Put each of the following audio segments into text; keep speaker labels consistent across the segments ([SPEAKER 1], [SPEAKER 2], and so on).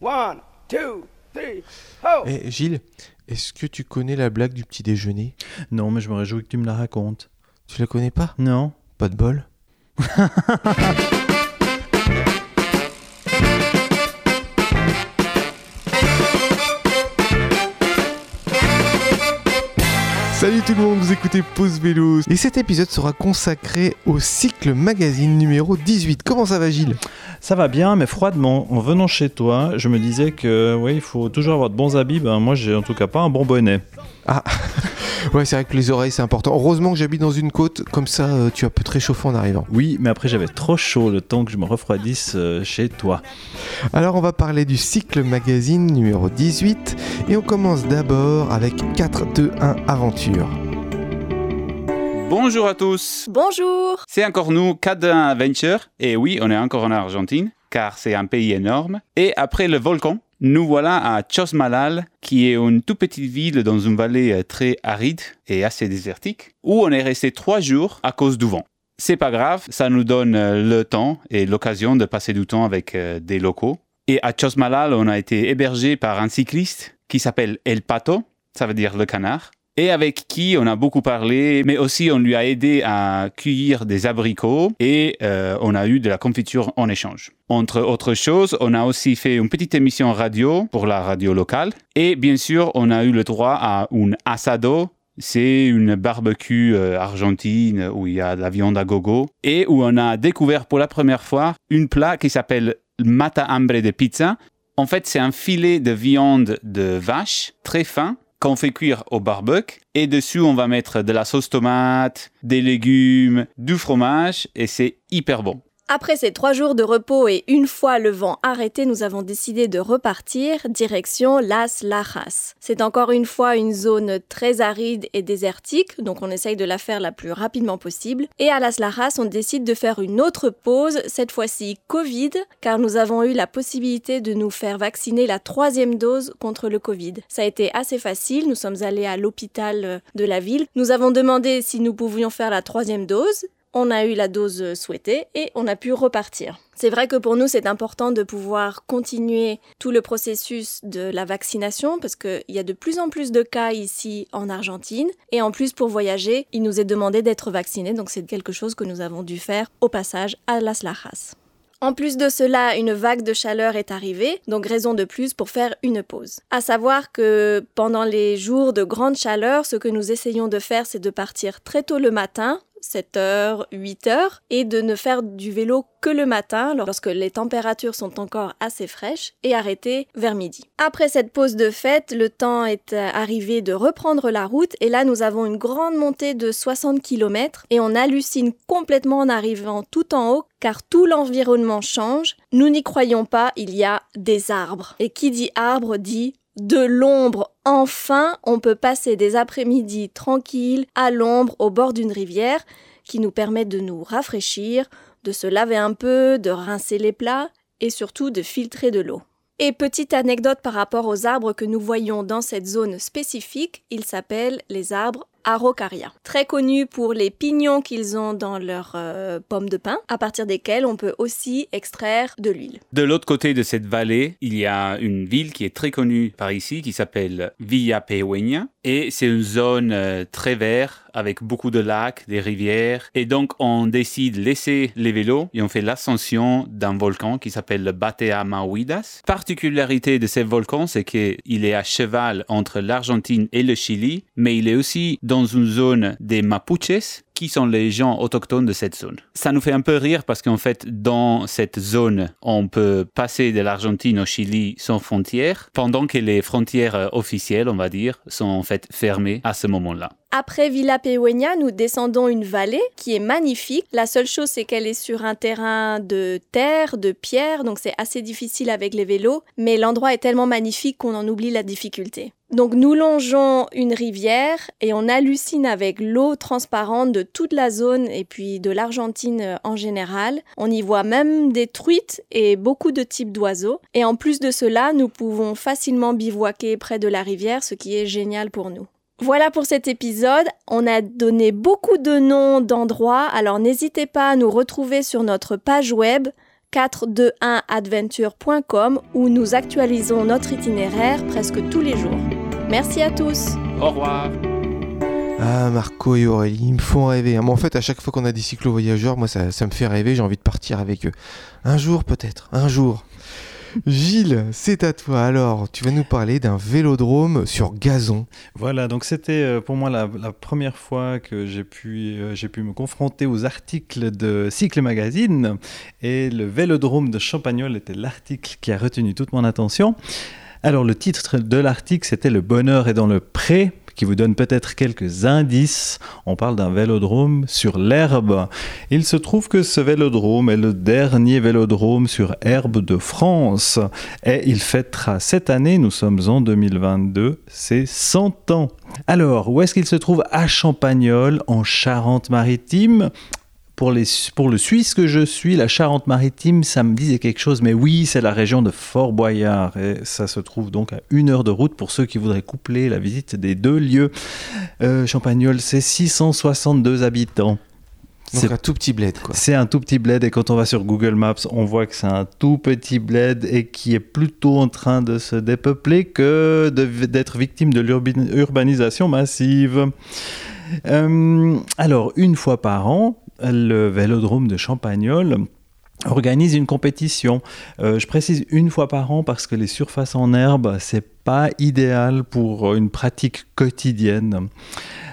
[SPEAKER 1] One, two, three, ho!
[SPEAKER 2] Eh, Gilles, est-ce que tu connais la blague du petit déjeuner?
[SPEAKER 3] Non, mais je me réjouis que tu me la racontes.
[SPEAKER 2] Tu la connais pas?
[SPEAKER 3] Non
[SPEAKER 2] Pas de bol? tout le monde, vous écoutez Pause Vélo. Et cet épisode sera consacré au cycle magazine numéro 18. Comment ça va Gilles?
[SPEAKER 3] Ça va bien, mais froidement. En venant chez toi, je me disais que oui, il faut toujours avoir de bons habits. Ben, moi, j'ai en tout cas pas un bon bonnet.
[SPEAKER 2] Ah, ouais, c'est vrai que les oreilles c'est important. Heureusement que j'habite dans une côte, comme ça euh, tu as peu te réchauffer en arrivant.
[SPEAKER 3] Oui, mais après j'avais trop chaud le temps que je me refroidisse euh, chez toi.
[SPEAKER 2] Alors on va parler du cycle magazine numéro 18 et on commence d'abord avec 4, 2, 1 aventure.
[SPEAKER 4] Bonjour à tous,
[SPEAKER 5] Bonjour
[SPEAKER 4] c'est encore nous, Cadin Adventure, et oui, on est encore en Argentine, car c'est un pays énorme. Et après le volcan, nous voilà à Chosmalal, qui est une toute petite ville dans une vallée euh, très aride et assez désertique, où on est resté trois jours à cause du vent. C'est pas grave, ça nous donne euh, le temps et l'occasion de passer du temps avec euh, des locaux. Et à Chosmalal, on a été hébergé par un cycliste qui s'appelle El Pato, ça veut dire le canard, et avec qui on a beaucoup parlé, mais aussi on lui a aidé à cueillir des abricots et euh, on a eu de la confiture en échange. Entre autres choses, on a aussi fait une petite émission radio pour la radio locale et bien sûr on a eu le droit à un asado. C'est une barbecue euh, argentine où il y a de la viande à gogo et où on a découvert pour la première fois une plat qui s'appelle mata hambre de pizza. En fait, c'est un filet de viande de vache très fin qu'on fait cuire au barbecue. Et dessus, on va mettre de la sauce tomate, des légumes, du fromage, et c'est hyper bon.
[SPEAKER 5] Après ces trois jours de repos et une fois le vent arrêté, nous avons décidé de repartir direction Las Lajas. C'est encore une fois une zone très aride et désertique, donc on essaye de la faire la plus rapidement possible. Et à Las Lajas, on décide de faire une autre pause, cette fois-ci Covid, car nous avons eu la possibilité de nous faire vacciner la troisième dose contre le Covid. Ça a été assez facile, nous sommes allés à l'hôpital de la ville. Nous avons demandé si nous pouvions faire la troisième dose on a eu la dose souhaitée et on a pu repartir. C'est vrai que pour nous, c'est important de pouvoir continuer tout le processus de la vaccination parce qu'il y a de plus en plus de cas ici en Argentine. Et en plus, pour voyager, il nous est demandé d'être vaccinés. Donc c'est quelque chose que nous avons dû faire au passage à Las Lajas. En plus de cela, une vague de chaleur est arrivée, donc raison de plus pour faire une pause. À savoir que pendant les jours de grande chaleur, ce que nous essayons de faire, c'est de partir très tôt le matin 7h, 8h, et de ne faire du vélo que le matin, lorsque les températures sont encore assez fraîches, et arrêter vers midi. Après cette pause de fête, le temps est arrivé de reprendre la route, et là nous avons une grande montée de 60 km, et on hallucine complètement en arrivant tout en haut, car tout l'environnement change. Nous n'y croyons pas, il y a des arbres. Et qui dit arbre dit de l'ombre. Enfin, on peut passer des après-midi tranquilles à l'ombre au bord d'une rivière qui nous permet de nous rafraîchir, de se laver un peu, de rincer les plats et surtout de filtrer de l'eau. Et petite anecdote par rapport aux arbres que nous voyons dans cette zone spécifique, ils s'appellent les arbres Araucaria. Très connus pour les pignons qu'ils ont dans leurs euh, pommes de pin, à partir desquels on peut aussi extraire de l'huile.
[SPEAKER 4] De l'autre côté de cette vallée, il y a une ville qui est très connue par ici, qui s'appelle Villa Pehueña. Et c'est une zone euh, très verte, avec beaucoup de lacs, des rivières. Et donc, on décide de laisser les vélos et on fait l'ascension d'un volcan qui s'appelle le Batea Mauidas. Particularité de ce volcan, c'est qu'il est à cheval entre l'Argentine et le Chili, mais il est aussi dans une zone des Mapuches, qui sont les gens autochtones de cette zone. Ça nous fait un peu rire parce qu'en fait, dans cette zone, on peut passer de l'Argentine au Chili sans frontières, pendant que les frontières officielles, on va dire, sont en fait fermées à ce moment-là.
[SPEAKER 5] Après Villa Pehueña, nous descendons une vallée qui est magnifique. La seule chose, c'est qu'elle est sur un terrain de terre, de pierre, donc c'est assez difficile avec les vélos, mais l'endroit est tellement magnifique qu'on en oublie la difficulté. Donc nous longeons une rivière et on hallucine avec l'eau transparente de toute la zone et puis de l'Argentine en général. On y voit même des truites et beaucoup de types d'oiseaux. Et en plus de cela, nous pouvons facilement bivouaquer près de la rivière, ce qui est génial pour nous. Voilà pour cet épisode. On a donné beaucoup de noms d'endroits, alors n'hésitez pas à nous retrouver sur notre page web 421adventure.com où nous actualisons notre itinéraire presque tous les jours. Merci à tous.
[SPEAKER 4] Au revoir.
[SPEAKER 2] Ah, Marco et Aurélie, ils me font rêver. Mais en fait, à chaque fois qu'on a des cyclo-voyageurs, moi, ça, ça me fait rêver. J'ai envie de partir avec eux. Un jour, peut-être. Un jour. Gilles, c'est à toi. Alors, tu vas nous parler d'un vélodrome sur gazon.
[SPEAKER 3] Voilà, donc c'était euh, pour moi la, la première fois que j'ai pu, euh, j'ai pu me confronter aux articles de Cycle Magazine. Et le vélodrome de Champagnol était l'article qui a retenu toute mon attention. Alors, le titre de l'article, c'était Le bonheur est dans le pré qui vous donne peut-être quelques indices. On parle d'un vélodrome sur l'herbe. Il se trouve que ce vélodrome est le dernier vélodrome sur herbe de France et il fêtera cette année, nous sommes en 2022, ses 100 ans. Alors, où est-ce qu'il se trouve? À Champagnol, en Charente-Maritime pour, les, pour le Suisse que je suis, la Charente-Maritime, ça me disait quelque chose, mais oui, c'est la région de Fort Boyard, et ça se trouve donc à une heure de route pour ceux qui voudraient coupler la visite des deux lieux. Euh, Champagnol, c'est 662 habitants. C'est-
[SPEAKER 2] un tout petit bled, quoi.
[SPEAKER 3] C'est un tout petit bled et quand on va sur Google Maps, on voit que c'est un tout petit bled et qui est plutôt en train de se dépeupler que d'être victime de l'urban- l'urbanisation massive. Euh, alors, une fois par an, le Vélodrome de Champagnol organise une compétition. Euh, je précise une fois par an parce que les surfaces en herbe, c'est pas idéal pour une pratique quotidienne.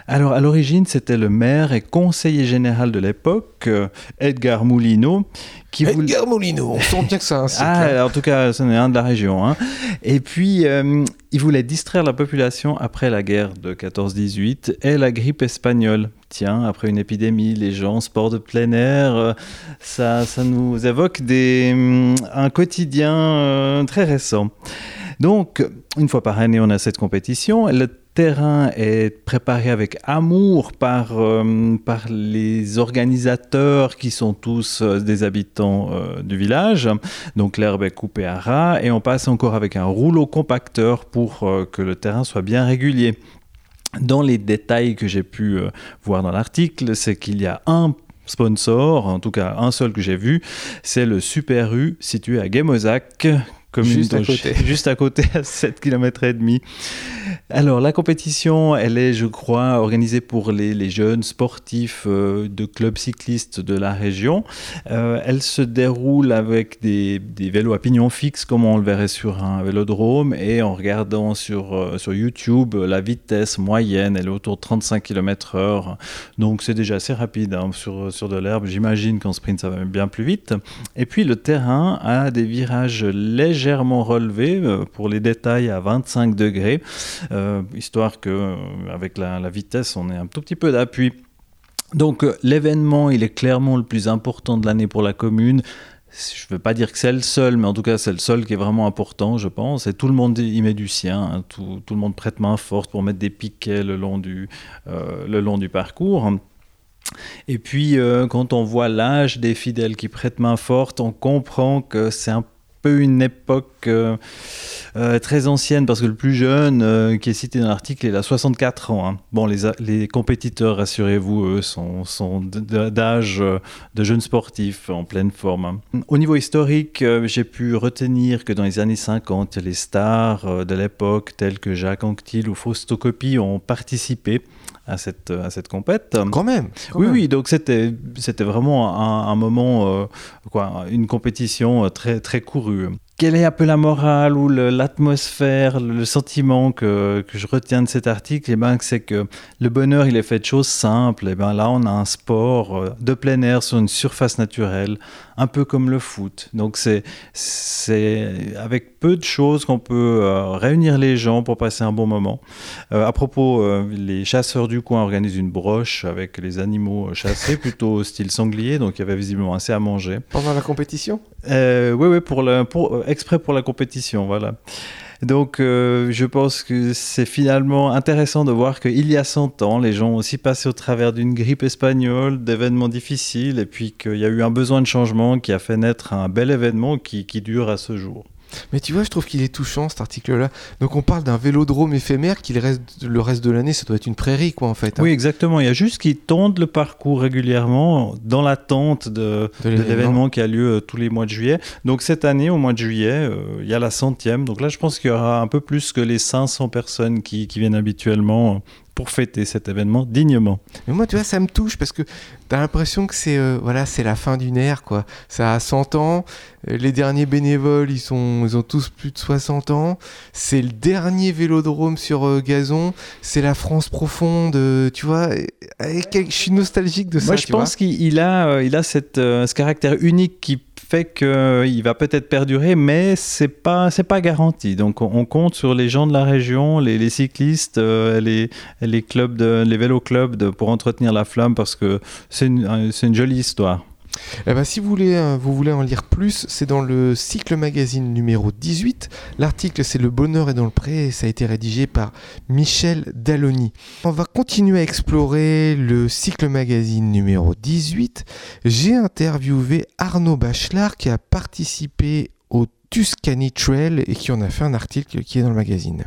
[SPEAKER 3] Alors, à l'origine, c'était le maire et conseiller général de l'époque, euh, Edgar Moulineau, qui voulait...
[SPEAKER 2] Edgar Molino, on sent bien que c'est un cycle. hein.
[SPEAKER 3] Ah, en tout cas, ce n'est un de la région. hein. Et puis, euh, il voulait distraire la population après la guerre de 14-18 et la grippe espagnole. Tiens, après une épidémie, les gens, sport de plein air, euh, ça, ça nous évoque des, hum, un quotidien euh, très récent. Donc, une fois par année, on a cette compétition. Le terrain est préparé avec amour par, euh, par les organisateurs qui sont tous des habitants du village. Donc l'herbe est coupée à ras et on passe encore avec un rouleau compacteur pour que le terrain soit bien régulier. Dans les détails que j'ai pu euh, voir dans l'article, c'est qu'il y a un sponsor, en tout cas un seul que j'ai vu, c'est le Super U situé à Guémozac, commune
[SPEAKER 2] Juste à côté.
[SPEAKER 3] juste à côté, à 7 km et demi. Alors la compétition, elle est, je crois, organisée pour les, les jeunes sportifs euh, de clubs cyclistes de la région. Euh, elle se déroule avec des, des vélos à pignon fixe, comme on le verrait sur un vélodrome, et en regardant sur, euh, sur YouTube, la vitesse moyenne, elle est autour de 35 km/h. Donc c'est déjà assez rapide hein, sur, sur de l'herbe. J'imagine qu'en sprint, ça va même bien plus vite. Et puis le terrain a des virages relevés, euh, pour les détails à 25 degrés, euh, histoire que euh, avec la, vitesse, on ait un tout petit peu d'appui. Donc l'événement, il est clairement le plus important de l'année pour la commune. Je veux pas dire que c'est le seul, mais en tout cas c'est le seul qui est vraiment important, je pense. Et tout le monde y met du sien, hein. tout, tout le monde prête main forte pour mettre des piquets le long du, le long du parcours. Et puis, quand on voit l'âge des fidèles qui prêtent main forte, on comprend que c'est un peu une époque euh, euh, très ancienne, parce que le plus jeune euh, qui est cité dans l'article, il a 64 ans. hein. Bon, les, compétiteurs, rassurez-vous, eux, sont, d'âge de jeunes sportifs en pleine forme. hein. Au niveau historique, j'ai pu retenir que dans les années 50, les stars de l'époque, tels que Jacques Anquetil ou Fausto Coppi, ont participé à cette, à cette compète.
[SPEAKER 2] Quand même. quand
[SPEAKER 3] Oui,
[SPEAKER 2] même.
[SPEAKER 3] oui, donc c'était, c'était vraiment un, un moment, euh, quoi, une compétition euh, très, très courue. Quelle est un peu la morale ou l'atmosphère, le, sentiment que, je retiens de cet article? Eh ben, C'est que le bonheur, il est fait de choses simples. Et ben, là, on a un sport euh, de plein air sur une surface naturelle, un peu comme le foot. Donc c'est, avec peu de choses qu'on peut euh, réunir les gens pour passer un bon moment. Euh, à propos, les chasseurs du coin organisent une broche avec les animaux chassés, plutôt style sanglier, donc il y avait visiblement assez à manger.
[SPEAKER 2] Pendant la compétition?
[SPEAKER 3] Euh, oui, oui, pour pour, euh, exprès pour la compétition, voilà. Donc, euh, je pense que c'est finalement intéressant de voir qu'il y a 100 ans, les gens ont aussi passé au travers d'une grippe espagnole, d'événements difficiles, et puis qu'il y a eu un besoin de changement qui a fait naître un bel événement qui dure à ce jour.
[SPEAKER 2] Mais tu vois, je trouve qu'il est touchant cet article-là. Donc on parle d'un vélodrome éphémère qui le reste, le reste de l'année, ça doit être une prairie, quoi, en fait. hein.
[SPEAKER 3] Oui, exactement. Il y a juste qu'ils tendent le parcours régulièrement dans l'attente de,
[SPEAKER 2] l'événement.
[SPEAKER 3] qui a lieu euh, tous les mois de juillet. Donc cette année, au mois de juillet, euh, il y a la centième. Donc là, je pense qu'il y aura un peu plus que les 500 personnes qui, qui viennent habituellement pour fêter cet événement dignement.
[SPEAKER 2] Mais moi, tu vois, ça me touche parce que t'as l'impression que c'est euh, voilà, c'est la fin d'une ère, quoi. Ça a 100 ans. euh, Les derniers bénévoles, ils, sont, ils ont tous plus de 60 ans. C'est le dernier vélodrome sur euh, gazon. C'est la France profonde, euh, tu vois. Je suis nostalgique de ça.
[SPEAKER 3] Moi, je
[SPEAKER 2] tu
[SPEAKER 3] pense qu'il il a, il a cette, ce caractère unique qui fait qu'il va peut-être perdurer, mais c'est pas, c'est pas garanti. Donc, on, compte sur les gens de la région, les, cyclistes, euh, les, les clubs, de, les vélo-clubs de- pour entretenir la flamme parce que c'est une, euh, c'est une jolie histoire.
[SPEAKER 2] Eh ben, si vous voulez, euh, vous voulez en lire plus, c'est dans le Cycle Magazine numéro 18. L'article, c'est Le bonheur est dans le pré et ça a été rédigé par Michel Dalloni. On va continuer à explorer le Cycle Magazine numéro 18. J'ai interviewé Arnaud Bachelard qui a participé au Tuscany Trail et qui en a fait un article qui est dans le magazine.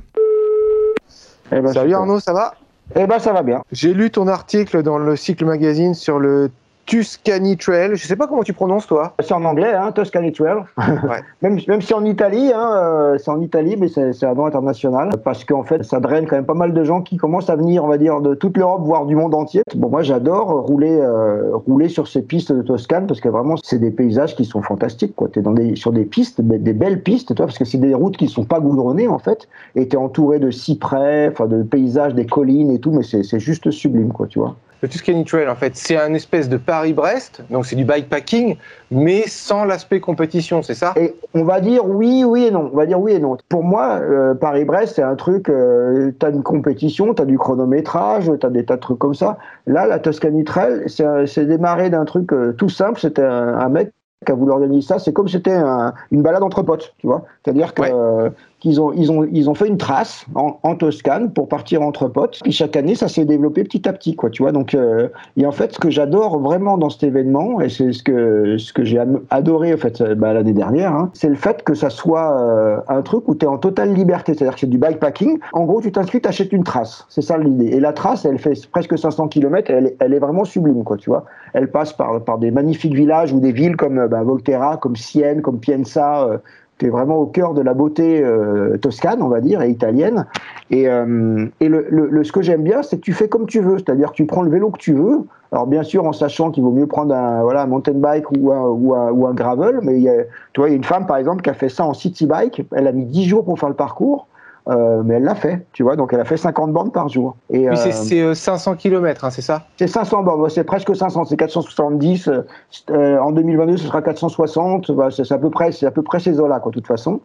[SPEAKER 6] Eh ben,
[SPEAKER 2] Salut
[SPEAKER 6] super.
[SPEAKER 2] Arnaud, ça va?
[SPEAKER 6] Eh ben, ça va bien.
[SPEAKER 2] J'ai lu ton article dans le Cycle Magazine sur le Tuscany Trail. Je sais pas comment tu prononces toi.
[SPEAKER 6] C'est en anglais, hein, Tuscany Trail.
[SPEAKER 2] Ouais.
[SPEAKER 6] même, même si en Italie, hein, euh, c'est en Italie, mais c'est un nom international. Parce qu'en fait, ça draine quand même pas mal de gens qui commencent à venir, on va dire, de toute l'Europe, voire du monde entier. Bon, moi, j'adore rouler, euh, rouler sur ces pistes de Toscane parce que vraiment, c'est des paysages qui sont fantastiques. Tu es dans des, sur des pistes, des, des belles pistes, toi, parce que c'est des routes qui sont pas goudronnées, en fait. Et tu es entouré de cyprès, enfin, de paysages, des collines et tout, mais c'est c'est juste sublime, quoi, tu vois.
[SPEAKER 7] Le Tuscany Trail, en fait, c'est un espèce de Paris-Brest, donc c'est du bikepacking, mais sans l'aspect compétition, c'est ça?
[SPEAKER 6] Et on va dire oui, oui et non. On va dire oui et non. Pour moi, euh, Paris-Brest, c'est un truc, euh, t'as une compétition, t'as du chronométrage, t'as des tas de trucs comme ça. Là, la Tuscany Trail, c'est démarré d'un truc euh, tout simple. C'était un, un mec qui a voulu organiser ça. C'est comme si c'était un- une balade entre potes, tu vois. C'est-à-dire que,
[SPEAKER 2] Ouais.
[SPEAKER 6] Qu'ils ont, ils ont, ils ont fait une trace en, Toscane pour partir entre potes. Puis chaque année, ça s'est développé petit à petit, quoi, tu vois. Donc, euh, et en fait, ce que j'adore vraiment dans cet événement, et c'est ce que, ce que j'ai adoré en fait, bah, l'année dernière, hein, c'est le fait que ça soit euh, un truc où tu es en totale liberté. C'est-à-dire que c'est du bikepacking. En gros, tu t'inscris, tu achètes une trace. C'est ça l'idée. Et la trace, elle fait presque 500 km. Elle, elle est vraiment sublime, quoi, tu vois. Elle passe par, par des magnifiques villages ou des villes comme euh, bah, Volterra, comme Sienne, comme Pienza. Euh, tu es vraiment au cœur de la beauté euh, toscane, on va dire, et italienne. Et, euh, et le, le- ce que j'aime bien, c'est que tu fais comme tu veux, c'est-à-dire que tu prends le vélo que tu veux. Alors bien sûr, en sachant qu'il vaut mieux prendre un, voilà, un mountain bike ou un, ou un, gravel, mais y a, tu vois, il y a une femme par exemple qui a fait ça en city bike. Elle a mis 10 jours pour faire le parcours, euh, mais elle l'a fait, tu vois. Donc elle a fait 50 bornes par jour. Et,
[SPEAKER 7] c'est-
[SPEAKER 6] euh,
[SPEAKER 7] c'est euh, 500 km, c'est ça?
[SPEAKER 6] C'est 500 bornes, c'est presque 500, c'est 470. euh, euh, en 2022, ce sera 460. bah, c'est c'est à peu près, c'est à peu près ces eaux-là, quoi, de toute façon.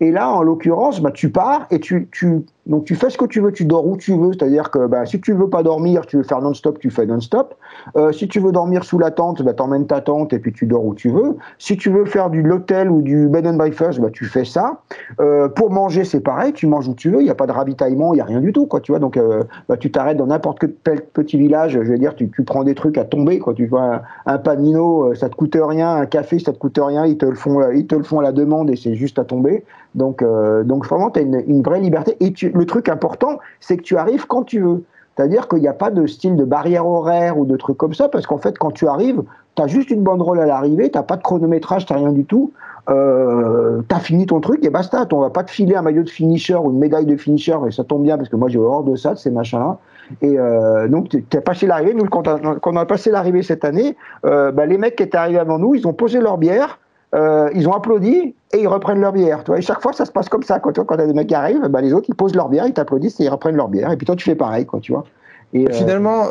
[SPEAKER 6] Et là, en l'occurrence, bah, tu pars et tu, tu, donc tu fais ce que tu veux, tu dors où tu veux. C'est-à-dire que bah, si tu veux pas dormir, tu veux faire non-stop, tu fais non-stop. Euh, si tu veux dormir sous la tente, bah, t'emmènes ta tente et puis tu dors où tu veux. Si tu veux faire du l'hôtel ou du bed and breakfast, bah, tu fais ça. Euh, pour manger, c'est pareil, tu manges où tu veux. Il n'y a pas de ravitaillement, il n'y a rien du tout, quoi. Tu vois, donc euh, bah, tu t'arrêtes dans n'importe quel petit village. Je veux dire, tu, tu prends des trucs à tomber, quoi. Tu vois, un, un panino, ça te coûte rien. Un café, ça te coûte rien. Ils te le font, ils te le font à la demande et c'est juste à tomber. Donc, euh, donc vraiment, tu as une, vraie liberté. Et tu, le truc important, c'est que tu arrives quand tu veux. C'est-à-dire qu'il n'y a pas de style de barrière horaire ou de trucs comme ça, parce qu'en fait, quand tu arrives, tu as juste une banderole à l'arrivée, tu pas de chronométrage, tu rien du tout. Euh, tu as fini ton truc et basta. On va pas te filer un maillot de finisher ou une médaille de finisher, et ça tombe bien parce que moi j'ai horreur de ça, de ces machins-là. Et euh, donc, tu as passé l'arrivée. Nous, quand on a, quand on a passé l'arrivée cette année, euh, bah, les mecs qui étaient arrivés avant nous, ils ont posé leur bière, euh, ils ont applaudi et ils reprennent leur bière. Tu vois, et chaque fois, ça se passe comme ça. Vois, quand t'as des mecs qui arrivent, bah, les autres, ils posent leur bière, ils t'applaudissent et ils reprennent leur bière. Et puis toi, tu fais pareil, quoi, tu vois. Et, euh,
[SPEAKER 7] Finalement,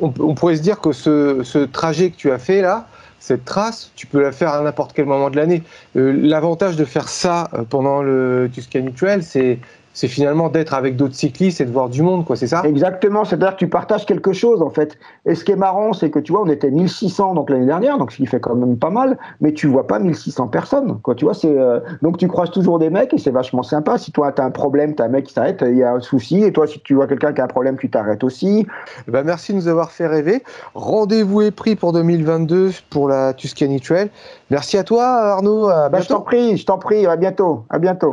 [SPEAKER 7] on, pourrait se dire que ce, trajet que tu as fait là, cette trace, tu peux la faire à n'importe quel moment de l'année. Euh, L'avantage de faire ça pendant le Tuscany Trail, c'est c'est finalement d'être avec d'autres cyclistes et de voir du monde, quoi, c'est ça?
[SPEAKER 6] Exactement, c'est-à-dire que tu partages quelque chose en fait. Et ce qui est marrant, c'est que tu vois, on était 1600 donc l'année dernière, donc ce qui fait quand même pas mal, mais tu vois pas 1600 personnes, quoi. Tu vois, c'est euh, donc tu croises toujours des mecs et c'est vachement sympa. Si toi tu as un problème, tu as un mec qui s'arrête, il y a un souci, et toi si tu vois quelqu'un qui a un problème, tu t'arrêtes aussi.
[SPEAKER 7] Bah, merci de nous avoir fait rêver. Rendez-vous est pris pour 2022 pour la Tuscany Trail. Merci à toi Arnaud. À
[SPEAKER 6] Bah, je t'en prie, je t'en prie, à bientôt, à bientôt.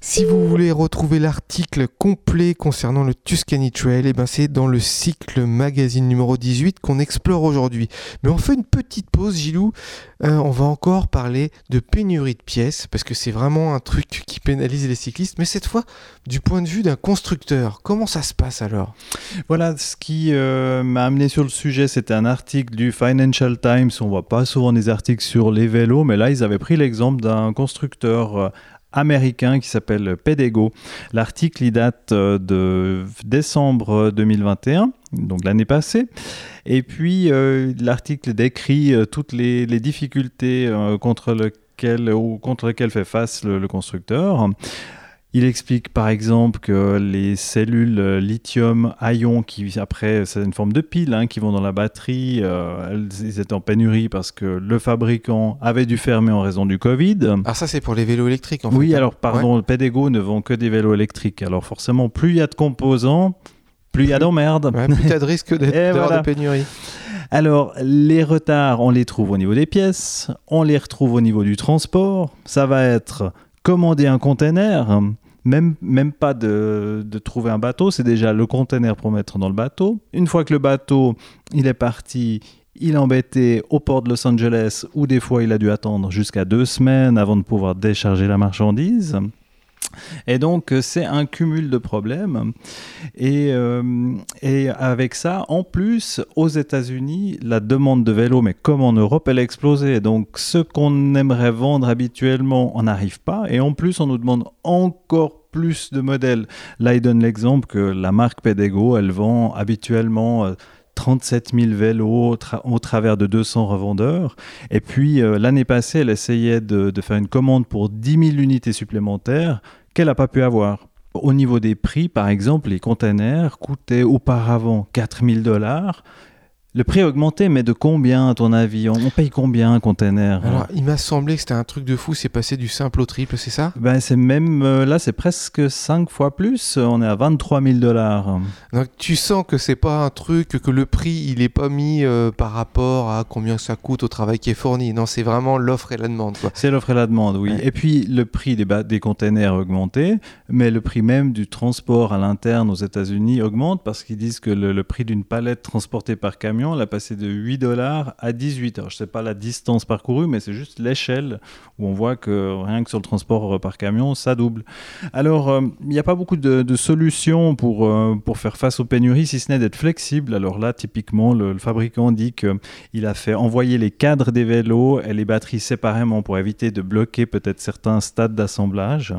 [SPEAKER 2] Si vous voulez retrouver l'article complet concernant le Tuscany Trail, eh ben c'est dans le cycle magazine numéro 18 qu'on explore aujourd'hui. Mais on fait une petite pause, Gilou. Euh, on va encore parler de pénurie de pièces, parce que c'est vraiment un truc qui pénalise les cyclistes, mais cette fois du point de vue d'un constructeur. Comment ça se passe alors?
[SPEAKER 3] Voilà, ce qui euh, m'a amené sur le sujet, c'était un article du Financial Times. On voit pas souvent des articles sur les vélos, mais là, ils avaient pris l'exemple d'un constructeur euh, américain qui s'appelle Pedego. L'article, il date euh, de décembre 2021, donc l'année passée. Et puis, euh, l'article décrit euh, toutes les, difficultés contre lesquelles, ou contre lesquelles fait face le constructeur. Il explique par exemple que les cellules euh, lithium-ion, qui après c'est une forme de pile hein, qui vont dans la batterie, euh, elles, étaient en pénurie parce que le fabricant avait dû fermer en raison du Covid.
[SPEAKER 2] Ah ça c'est pour les vélos électriques en fait.
[SPEAKER 3] oui,
[SPEAKER 2] hein.
[SPEAKER 3] alors pardon, Pedego ne vend que des vélos électriques. Alors forcément, plus il y a de composants, plus il y a d'emmerdes.
[SPEAKER 2] Ouais, plus t'as de risque d'être-
[SPEAKER 3] voilà.
[SPEAKER 2] de pénurie.
[SPEAKER 3] Alors, les retards, on les trouve au niveau des pièces, on les retrouve au niveau du transport. Ça va être commander un container, même, même pas de, de trouver un bateau, c'est déjà le container pour mettre dans le bateau. Une fois que le bateau, il est parti, il est embêté au port de Los Angeles, où des fois il a dû attendre jusqu'à deux semaines avant de pouvoir décharger la marchandise. Et donc, c'est un cumul de problèmes. Et, euh, et avec ça, en plus, aux États-Unis, la demande de vélos, mais comme en Europe, elle a explosé. Donc, ce qu'on aimerait vendre habituellement, on n'arrive pas. Et en plus, on nous demande encore plus de modèles. Là, il donne l'exemple que la marque Pedego, elle vend habituellement. euh, 37 000 vélos au travers de 200 revendeurs. Et puis, euh, l'année passée, elle essayait de, de faire une commande pour 10 000 unités supplémentaires qu'elle n'a pas pu avoir. Au niveau des prix, par exemple, les containers coûtaient auparavant 4 000 dollars. Le prix a augmenté, mais de combien, à ton avis on, on paye combien un container
[SPEAKER 2] Alors il m'a semblé que c'était un truc de fou, c'est passé du simple au triple, c'est ça?
[SPEAKER 3] Ben, c'est même euh, là, c'est presque 5 fois plus. On est à 23 000 dollars.
[SPEAKER 2] Donc tu sens que c'est pas un truc que le prix il est pas mis euh, par rapport à combien ça coûte au travail qui est fourni. Non, c'est vraiment l'offre et la demande.
[SPEAKER 3] C'est l'offre et la demande, oui.
[SPEAKER 2] Ouais.
[SPEAKER 3] Et puis le prix des, des containers a augmenté, mais le prix même du transport à l'interne aux États-Unis augmente parce qu'ils disent que le, le prix d'une palette transportée par camion, elle a passé de 8 dollars à 18. Alors je sais pas la distance parcourue, mais c'est juste l'échelle où on voit que rien que sur le transport par camion, ça double. Alors euh, il n'y a pas beaucoup de, solutions pour, euh, pour faire face aux pénuries, si ce n'est d'être flexible. Alors là, typiquement, le, fabricant dit qu'il a fait envoyer les cadres des vélos et les batteries séparément pour éviter de bloquer peut-être certains stades d'assemblage.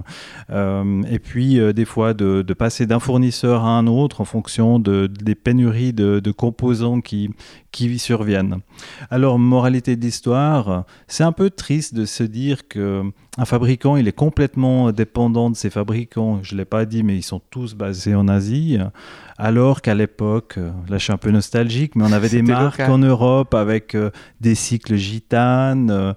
[SPEAKER 3] Euh, et puis, des fois, de, passer d'un fournisseur à un autre en fonction de, des pénuries de composants qui, qui surviennent. Alors, moralité de l'histoire, c'est un peu triste de se dire que un fabricant, il est complètement dépendant de ses fabricants. Je ne l'ai pas dit, mais ils sont tous basés en Asie. Alors qu'à l'époque, là je suis un peu nostalgique, mais on avait des marques
[SPEAKER 2] local.
[SPEAKER 3] en Europe avec euh, des cycles gitanes, euh,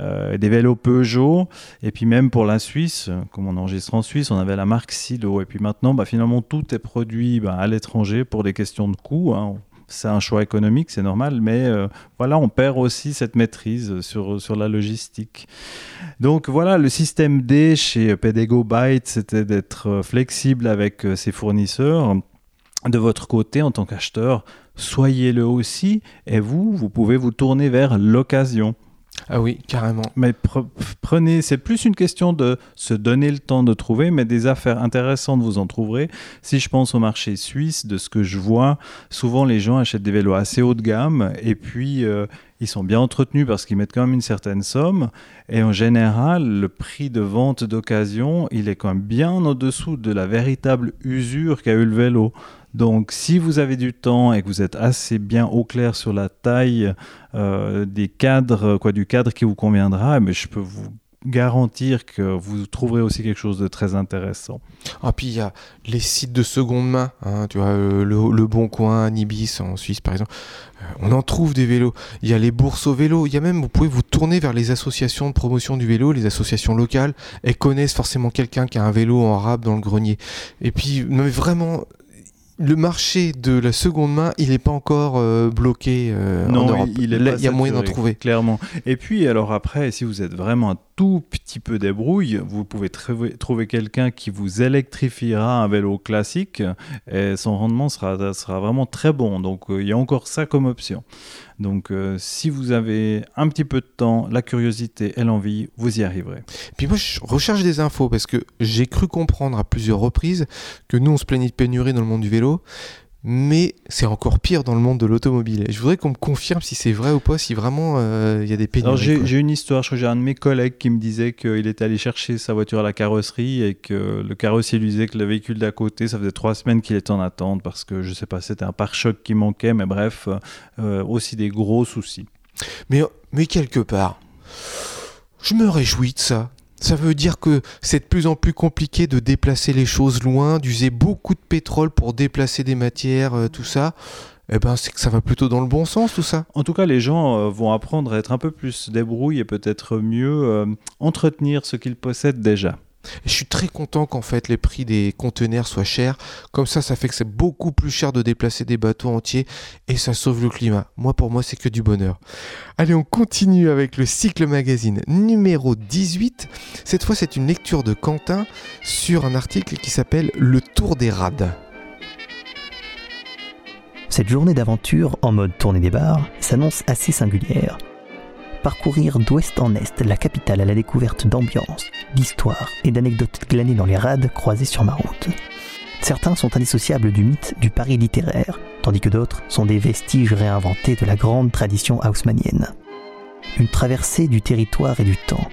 [SPEAKER 3] euh, des vélos Peugeot, et puis même pour la Suisse, comme on enregistre en Suisse, on avait la marque Silo. Et puis maintenant, bah, finalement, tout est produit bah, à l'étranger pour des questions de coût. hein. C'est un choix économique, c'est normal, mais euh, voilà, on perd aussi cette maîtrise sur, sur la logistique. Donc voilà, le système D chez Pedego Byte, c'était d'être flexible avec euh, ses fournisseurs. De votre côté, en tant qu'acheteur, soyez-le aussi, et vous, vous pouvez vous tourner vers l'occasion.
[SPEAKER 2] Ah oui, carrément.
[SPEAKER 3] Mais pre- prenez, c'est plus une question de se donner le temps de trouver, mais des affaires intéressantes, vous en trouverez. Si je pense au marché suisse, de ce que je vois, souvent les gens achètent des vélos assez haut de gamme et puis euh, ils sont bien entretenus parce qu'ils mettent quand même une certaine somme. Et en général, le prix de vente d'occasion, il est quand même bien au-dessous de la véritable usure qu'a eu le vélo. Donc, si vous avez du temps et que vous êtes assez bien au clair sur la taille euh, des cadres, quoi, du cadre qui vous conviendra, mais je peux vous garantir que vous trouverez aussi quelque chose de très intéressant.
[SPEAKER 2] Ah, puis il y a les sites de seconde main, hein, tu vois, euh, le, Bon Coin, Nibis en Suisse par exemple. Euh, on en trouve des vélos. Il y a les bourses au vélo. Il y a même, vous pouvez vous tourner vers les associations de promotion du vélo, les associations locales. Elles connaissent forcément quelqu'un qui a un vélo en rab dans le grenier. Et puis, mais vraiment, le marché de la seconde main, il n'est pas encore euh, bloqué euh, en
[SPEAKER 3] Non,
[SPEAKER 2] Europe.
[SPEAKER 3] il, il est
[SPEAKER 2] Là,
[SPEAKER 3] pas
[SPEAKER 2] il y a moyen d'en trouver.
[SPEAKER 3] Clairement. Et puis, alors après, si vous êtes vraiment un tout petit peu débrouille, vous pouvez trouver, quelqu'un qui vous électrifiera un vélo classique et son rendement sera, sera vraiment très bon. Donc, euh, il y a encore ça comme option. Donc, euh, si vous avez un petit peu de temps, la curiosité et l'envie, vous y arriverez.
[SPEAKER 2] Puis moi, je recherche des infos parce que j'ai cru comprendre à plusieurs reprises que nous, on se plaignait de pénurie dans le monde du vélo, mais c'est encore pire dans le monde de l'automobile. Je voudrais qu'on me confirme si c'est vrai ou pas, si vraiment euh, il y a des pénuries.
[SPEAKER 3] Alors j'ai une histoire, je crois que j'ai un de mes collègues qui me disait qu'il était allé chercher sa voiture à la carrosserie et que le carrossier lui disait que le véhicule d'à côté, ça faisait trois semaines qu'il était en attente parce que je sais pas, c'était un pare-choc qui manquait, mais bref, euh, aussi des gros soucis.
[SPEAKER 2] Mais, mais quelque part, je me réjouis de ça. Ça veut dire que c'est de plus en plus compliqué de déplacer les choses loin, d'user beaucoup de pétrole pour déplacer des matières, euh, tout ça. Eh ben, c'est que ça va plutôt dans le bon sens, tout ça.
[SPEAKER 3] En tout cas, les gens euh, vont apprendre à être un peu plus débrouilles et peut-être mieux euh, entretenir ce qu'ils possèdent déjà.
[SPEAKER 2] Je suis très content qu'en fait les prix des conteneurs soient chers. Comme ça, ça fait que c'est beaucoup plus cher de déplacer des bateaux entiers et ça sauve le climat. Moi, pour moi, c'est que du bonheur. Allez, on continue avec le cycle magazine numéro 18. Cette fois, c'est une lecture de Quentin sur un article qui s'appelle Le Tour des rades.
[SPEAKER 8] Cette journée d'aventure en mode tournée des bars s'annonce assez singulière. Parcourir d'ouest en est la capitale à la découverte d'ambiance, d'histoires et d'anecdotes glanées dans les rades croisées sur ma route. Certains sont indissociables du mythe du Paris littéraire, tandis que d'autres sont des vestiges réinventés de la grande tradition haussmannienne. Une traversée du territoire et du temps,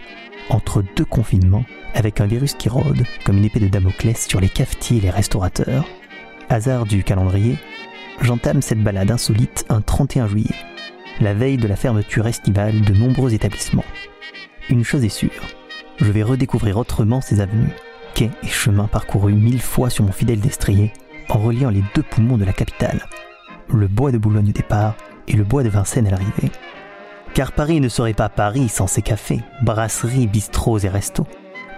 [SPEAKER 8] entre deux confinements, avec un virus qui rôde comme une épée de Damoclès sur les cafetiers et les restaurateurs. Hasard du calendrier, j'entame cette balade insolite un 31 juillet, la veille de la fermeture estivale de nombreux établissements. Une chose est sûre, je vais redécouvrir autrement ces avenues, quais et chemins parcourus mille fois sur mon fidèle destrier, en reliant les deux poumons de la capitale, le bois de Boulogne au départ et le bois de Vincennes à l'arrivée. Car Paris ne serait pas Paris sans ses cafés, brasseries, bistrots et restos.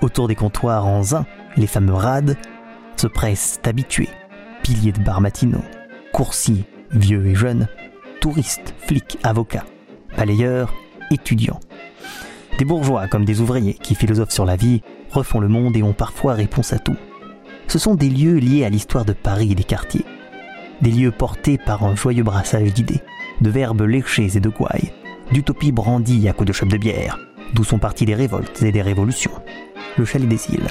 [SPEAKER 8] Autour des comptoirs en zin, les fameux rades se pressent habitués, piliers de bars matinaux, coursiers, vieux et jeunes, touristes, flics, avocats, balayeurs, étudiants. Des bourgeois comme des ouvriers qui philosophent sur la vie, refont le monde et ont parfois réponse à tout. Ce sont des lieux liés à l'histoire de Paris et des quartiers. Des lieux portés par un joyeux brassage d'idées, de verbes léchés et de gouailles, d'utopies brandies à coups de chopes de bière, d'où sont parties des révoltes et des révolutions. Le chalet des îles.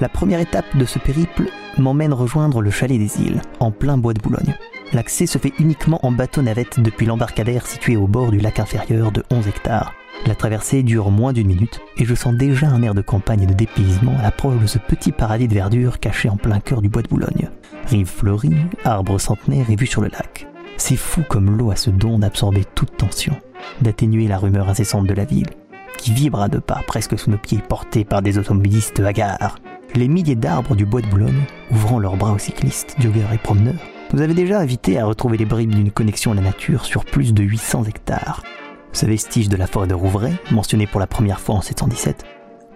[SPEAKER 8] La première étape de ce périple m'emmène rejoindre le chalet des îles, en plein bois de Boulogne. L'accès se fait uniquement en bateau-navette depuis l'embarcadère situé au bord du lac inférieur de 11 hectares. La traversée dure moins d'une minute et je sens déjà un air de campagne et de dépaysement à l'approche de ce petit paradis de verdure caché en plein cœur du bois de Boulogne. Rive fleurie, arbres centenaires et vue sur le lac. C'est fou comme l'eau a ce don d'absorber toute tension, d'atténuer la rumeur incessante de la ville, qui vibre à deux pas presque sous nos pieds portés par des automobilistes hagards. Les milliers d'arbres du bois de Boulogne ouvrant leurs bras aux cyclistes, joggeurs et promeneurs nous avait déjà invité à retrouver les bribes d'une connexion à la nature sur plus de 800 hectares. Ce vestige de la forêt de Rouvray, mentionné pour la première fois en 717,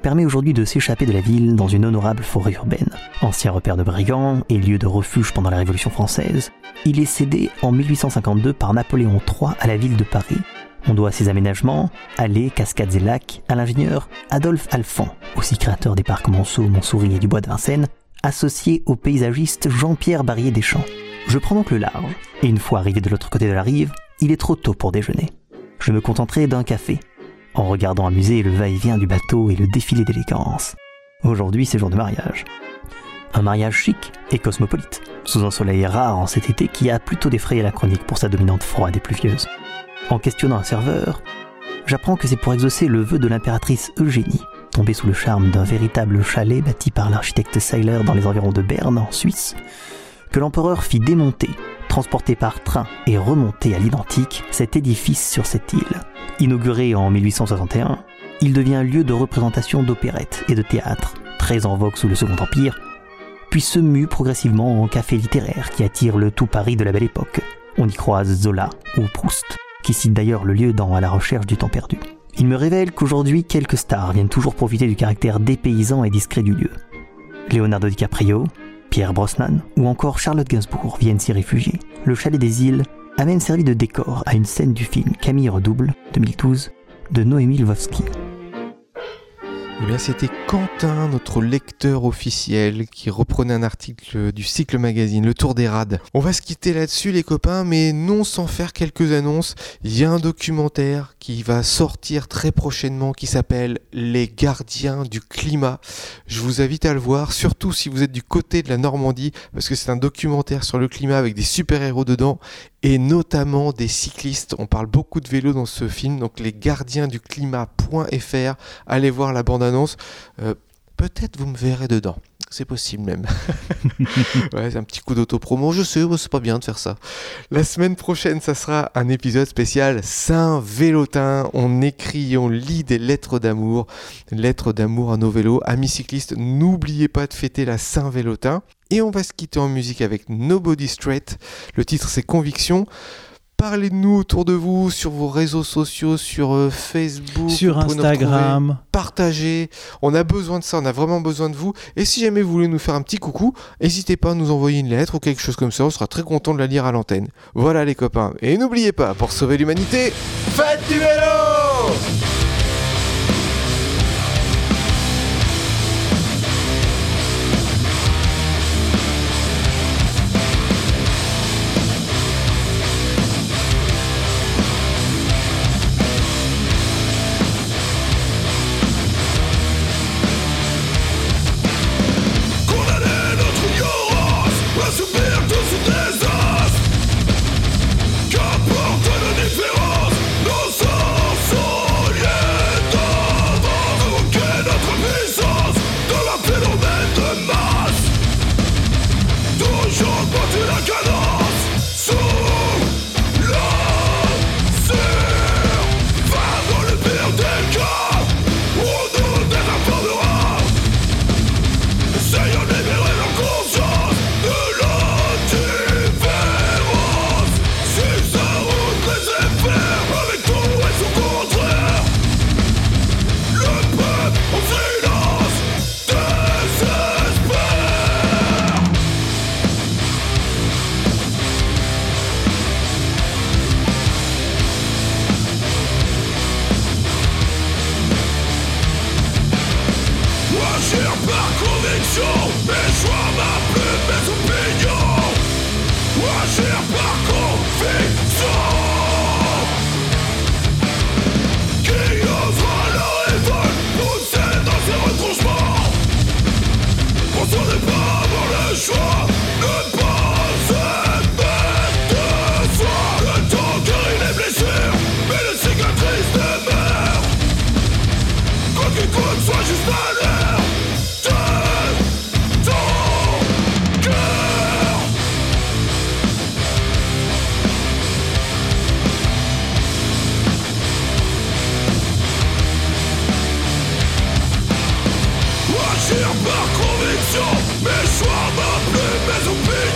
[SPEAKER 8] permet aujourd'hui de s'échapper de la ville dans une honorable forêt urbaine. Ancien repère de brigands et lieu de refuge pendant la Révolution française, il est cédé en 1852 par Napoléon III à la ville de Paris. On doit ses aménagements, allées, cascades et lacs, à l'ingénieur Adolphe Alphand, aussi créateur des parcs Monceau, Montsouris et du Bois de Vincennes, associé au paysagiste Jean-Pierre Barrier Deschamps. Je prends donc le large, et une fois arrivé de l'autre côté de la rive, il est trop tôt pour déjeuner. Je me contenterai d'un café, en regardant amuser le va-et-vient du bateau et le défilé d'élégance. Aujourd'hui, c'est jour de mariage. Un mariage chic et cosmopolite, sous un soleil rare en cet été qui a plutôt défrayé la chronique pour sa dominante froide et pluvieuse. En questionnant un serveur, j'apprends que c'est pour exaucer le vœu de l'impératrice Eugénie, tombée sous le charme d'un véritable chalet bâti par l'architecte Seiler dans les environs de Berne, en Suisse, que l'empereur fit démonter, transporter par train et remonter à l'identique cet édifice sur cette île. Inauguré en 1861, il devient lieu de représentation d'opérettes et de théâtre, très en vogue sous le Second Empire, puis se mue progressivement en café littéraire qui attire le tout Paris de la belle époque. On y croise Zola ou Proust, qui cite d'ailleurs le lieu dans À la recherche du temps perdu. Il me révèle qu'aujourd'hui, quelques stars viennent toujours profiter du caractère dépaysant et discret du lieu. Leonardo DiCaprio, Pierre Brosnan ou encore Charlotte Gainsbourg viennent s'y réfugier. Le chalet des îles a même servi de décor à une scène du film Camille Redouble 2012 de Noémie Lvovsky.
[SPEAKER 2] Eh bien, c'était Quentin, notre lecteur officiel, qui reprenait un article du cycle magazine, Le Tour des Rades. On va se quitter là-dessus, les copains, mais non sans faire quelques annonces. Il y a un documentaire qui va sortir très prochainement qui s'appelle Les gardiens du climat. Je vous invite à le voir, surtout si vous êtes du côté de la Normandie, parce que c'est un documentaire sur le climat avec des super-héros dedans et notamment des cyclistes. On parle beaucoup de vélo dans ce film, donc les gardiens du climat.fr. Allez voir la bande-annonce. Euh, Peut-être vous me verrez dedans. C'est possible même. ouais, c'est un petit coup d'auto-promo. Je sais, c'est pas bien de faire ça. La semaine prochaine, ça sera un épisode spécial Saint-Vélotin. On écrit, on lit des lettres d'amour. Lettres d'amour à nos vélos. Amis cyclistes, n'oubliez pas de fêter la Saint-Vélotin. Et on va se quitter en musique avec Nobody Straight. Le titre, c'est Conviction. Parlez de nous autour de vous, sur vos réseaux sociaux, sur euh, Facebook,
[SPEAKER 3] Sur Instagram.
[SPEAKER 2] Partagez. On a besoin de ça, on a vraiment besoin de vous. Et si jamais vous voulez nous faire un petit coucou, n'hésitez pas à nous envoyer une lettre ou quelque chose comme ça. On sera très content de la lire à l'antenne. Voilà les copains. Et n'oubliez pas, pour sauver l'humanité, faites du vélo
[SPEAKER 9] So be